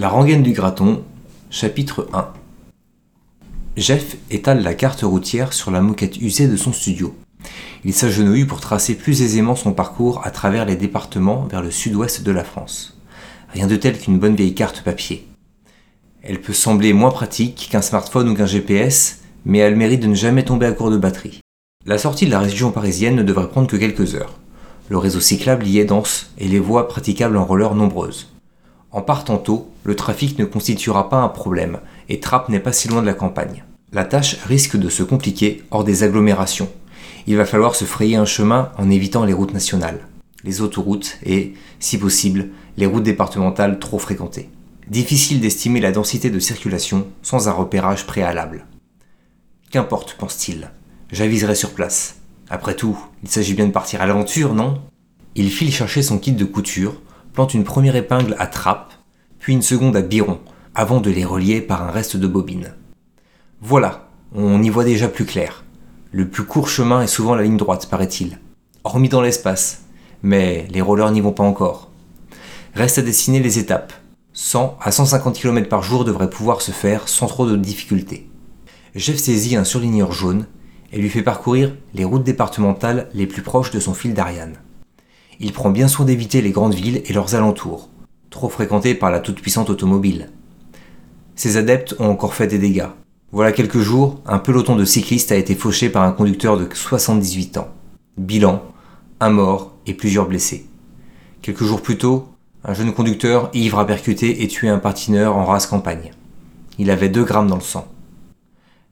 La rengaine du graton, chapitre 1 Jeff étale la carte routière sur la moquette usée de son studio. Il s'agenouille pour tracer plus aisément son parcours à travers les départements vers le sud-ouest de la France. Rien de tel qu'une bonne vieille carte papier. Elle peut sembler moins pratique qu'un smartphone ou qu'un GPS, mais elle mérite de ne jamais tomber à court de batterie. La sortie de la région parisienne ne devrait prendre que quelques heures. Le réseau cyclable y est dense et les voies praticables en roller nombreuses. En partant tôt, le trafic ne constituera pas un problème et Trappes n'est pas si loin de la campagne. La tâche risque de se compliquer hors des agglomérations. Il va falloir se frayer un chemin en évitant les routes nationales, les autoroutes et, si possible, les routes départementales trop fréquentées. Difficile d'estimer la densité de circulation sans un repérage préalable. Qu'importe, pense-t-il, j'aviserai sur place. Après tout, il s'agit bien de partir à l'aventure, non? Il file chercher son kit de couture, une première épingle à trappe, puis une seconde à biron, avant de les relier par un reste de bobine. Voilà, on y voit déjà plus clair. Le plus court chemin est souvent la ligne droite, paraît-il. Hormis dans l'espace. Mais les rollers n'y vont pas encore. Reste à dessiner les étapes. 100 à 150 km par jour devraient pouvoir se faire sans trop de difficultés. Jeff saisit un surligneur jaune et lui fait parcourir les routes départementales les plus proches de son fil d'Ariane. Il prend bien soin d'éviter les grandes villes et leurs alentours, trop fréquentées par la toute-puissante automobile. Ses adeptes ont encore fait des dégâts, voilà quelques jours, un peloton de cyclistes a été fauché par un conducteur de 78 ans. Bilan, un mort et plusieurs blessés. Quelques jours plus tôt, un jeune conducteur ivre a percuté et tué un patineur en race campagne. Il avait 2 grammes dans le sang.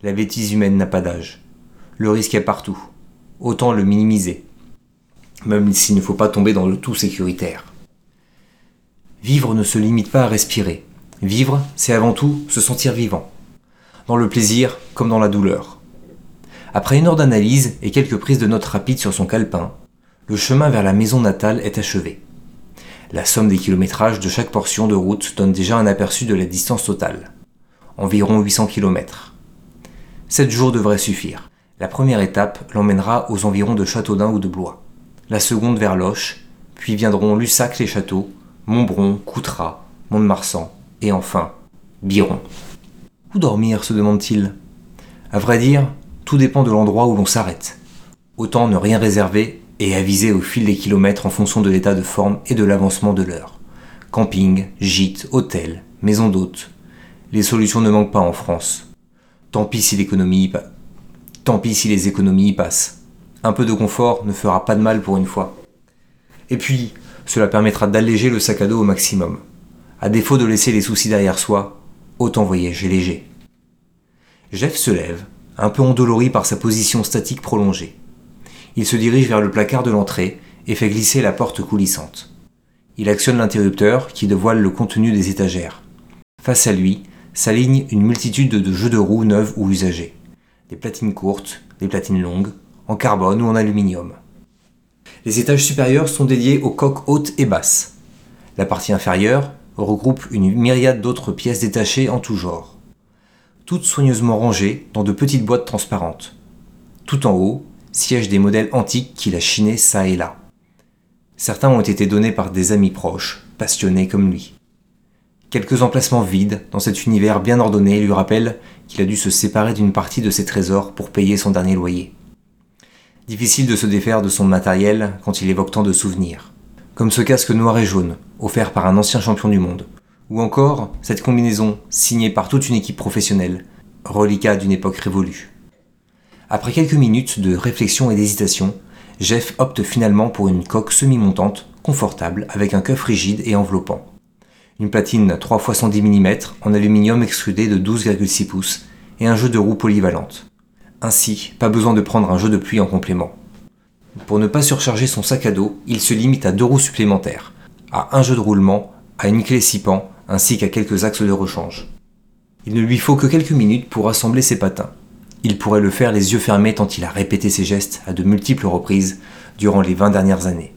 La bêtise humaine n'a pas d'âge. Le risque est partout. Autant le minimiser. Même s'il ne faut pas tomber dans le tout sécuritaire. Vivre ne se limite pas à respirer. Vivre, c'est avant tout se sentir vivant dans le plaisir comme dans la douleur. Après une heure d'analyse et quelques prises de notes rapides sur son calepin, le chemin vers la maison natale est achevé. La somme des kilométrages de chaque portion de route donne déjà un aperçu de la distance totale. Environ 800 km. Sept jours devraient suffire. La première étape l'emmènera aux environs de Châteaudun ou de Blois. La seconde vers Loche, puis viendront Lussac-les-Châteaux, Montbron, Coutras, Mont-de-Marsan et enfin Biron. Où dormir se demande-t-il. À vrai dire, tout dépend de l'endroit où l'on s'arrête. Autant ne rien réserver et aviser au fil des kilomètres en fonction de l'état de forme et de l'avancement de l'heure. Camping, gîte, hôtel, maison d'hôte. Les solutions ne manquent pas en France. Tant pis si l'économie Tant pis si les économies y passent. Un peu de confort ne fera pas de mal pour une fois. Et puis, cela permettra d'alléger le sac à dos au maximum. À défaut de laisser les soucis derrière soi, autant voyager léger. Jeff se lève, un peu endolori par sa position statique prolongée. Il se dirige vers le placard de l'entrée et fait glisser la porte coulissante. Il actionne l'interrupteur qui dévoile le contenu des étagères. Face à lui s'aligne une multitude de jeux de roues neuves ou usagés. Des platines courtes, des platines longues, en carbone ou en aluminium. Les étages supérieurs sont dédiés aux coques hautes et basses. La partie inférieure, regroupe une myriade d'autres pièces détachées en tout genre, toutes soigneusement rangées dans de petites boîtes transparentes. Tout en haut siègent des modèles antiques qu'il a chinés ça et là. Certains ont été donnés par des amis proches, passionnés comme lui. Quelques emplacements vides dans cet univers bien ordonné lui rappellent qu'il a dû se séparer d'une partie de ses trésors pour payer son dernier loyer. Difficile de se défaire de son matériel quand il évoque tant de souvenirs comme ce casque noir et jaune, offert par un ancien champion du monde, ou encore cette combinaison signée par toute une équipe professionnelle, reliquat d'une époque révolue. Après quelques minutes de réflexion et d'hésitation, Jeff opte finalement pour une coque semi-montante, confortable, avec un coffre rigide et enveloppant. Une platine 3 x 110 mm en aluminium extrudé de 12,6 pouces et un jeu de roues polyvalente. Ainsi, pas besoin de prendre un jeu de pluie en complément. Pour ne pas surcharger son sac à dos, il se limite à deux roues supplémentaires, à un jeu de roulement, à une clé six pans, ainsi qu'à quelques axes de rechange. Il ne lui faut que quelques minutes pour assembler ses patins. Il pourrait le faire les yeux fermés tant il a répété ses gestes à de multiples reprises durant les 20 dernières années.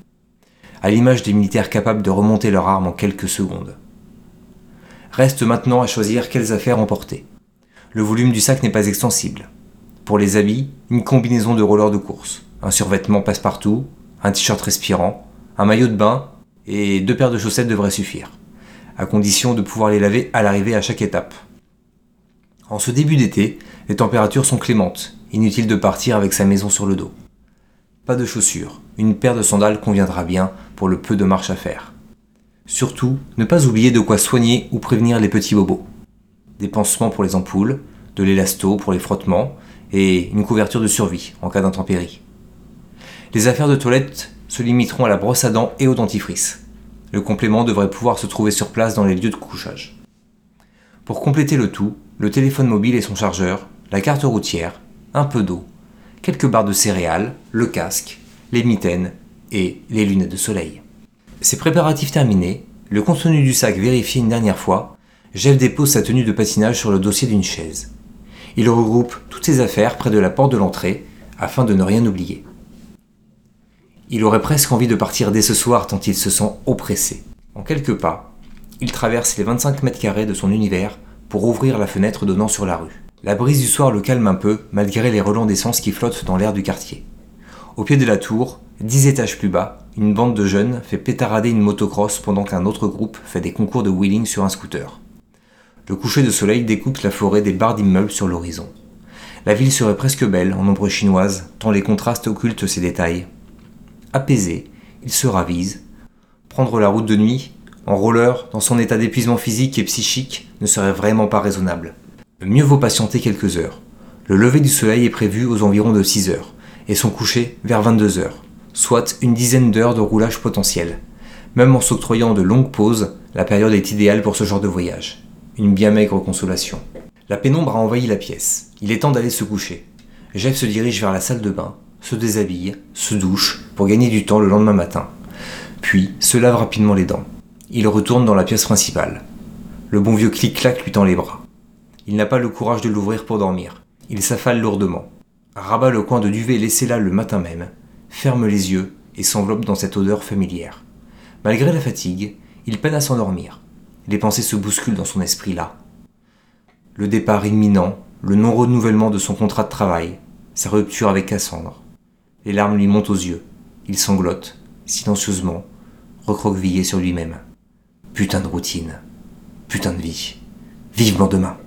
À l'image des militaires capables de remonter leur arme en quelques secondes. Reste maintenant à choisir quelles affaires emporter. Le volume du sac n'est pas extensible. Pour les habits, une combinaison de rollers de course un survêtement passe-partout, un t-shirt respirant, un maillot de bain et deux paires de chaussettes devraient suffire. à condition de pouvoir les laver à l'arrivée à chaque étape. En ce début d'été, les températures sont clémentes, inutile de partir avec sa maison sur le dos. Pas de chaussures, une paire de sandales conviendra bien pour le peu de marche à faire. Surtout, ne pas oublier de quoi soigner ou prévenir les petits bobos. Des pansements pour les ampoules, de l'élasto pour les frottements et une couverture de survie en cas d'intempérie. Les affaires de toilette se limiteront à la brosse à dents et au dentifrice. Le complément devrait pouvoir se trouver sur place dans les lieux de couchage. Pour compléter le tout, le téléphone mobile et son chargeur, la carte routière, un peu d'eau, quelques barres de céréales, le casque, les mitaines et les lunettes de soleil. Ces préparatifs terminés, le contenu du sac vérifié une dernière fois, Jeff dépose sa tenue de patinage sur le dossier d'une chaise. Il regroupe toutes ses affaires près de la porte de l'entrée afin de ne rien oublier. Il aurait presque envie de partir dès ce soir tant il se sent oppressé. En quelques pas, il traverse les 25 mètres carrés de son univers pour ouvrir la fenêtre donnant sur la rue. La brise du soir le calme un peu, malgré les relents d'essence qui flottent dans l'air du quartier. Au pied de la tour, dix étages plus bas, une bande de jeunes fait pétarader une motocross pendant qu'un autre groupe fait des concours de wheeling sur un scooter. Le coucher de soleil découpe la forêt des barres d'immeubles sur l'horizon. La ville serait presque belle en ombre chinoise, tant les contrastes occultent ses détails. Apaisé, il se ravise. Prendre la route de nuit, en roller, dans son état d'épuisement physique et psychique, ne serait vraiment pas raisonnable. Mieux vaut patienter quelques heures. Le lever du soleil est prévu aux environs de 6 heures, et son coucher vers 22 heures, soit une dizaine d'heures de roulage potentiel. Même en s'octroyant de longues pauses, la période est idéale pour ce genre de voyage. Une bien maigre consolation. La pénombre a envahi la pièce. Il est temps d'aller se coucher. Jeff se dirige vers la salle de bain, se déshabille, se douche pour gagner du temps le lendemain matin. Puis se lave rapidement les dents. Il retourne dans la pièce principale. Le bon vieux clic-clac lui tend les bras. Il n'a pas le courage de l'ouvrir pour dormir. Il s'affale lourdement, rabat le coin de duvet laissé là le matin même, ferme les yeux et s'enveloppe dans cette odeur familière. Malgré la fatigue, il peine à s'endormir. Les pensées se bousculent dans son esprit là. Le départ imminent, le non-renouvellement de son contrat de travail, sa rupture avec Cassandre. Les larmes lui montent aux yeux. Il sanglote, silencieusement, recroquevillé sur lui-même. Putain de routine. Putain de vie. Vivement demain.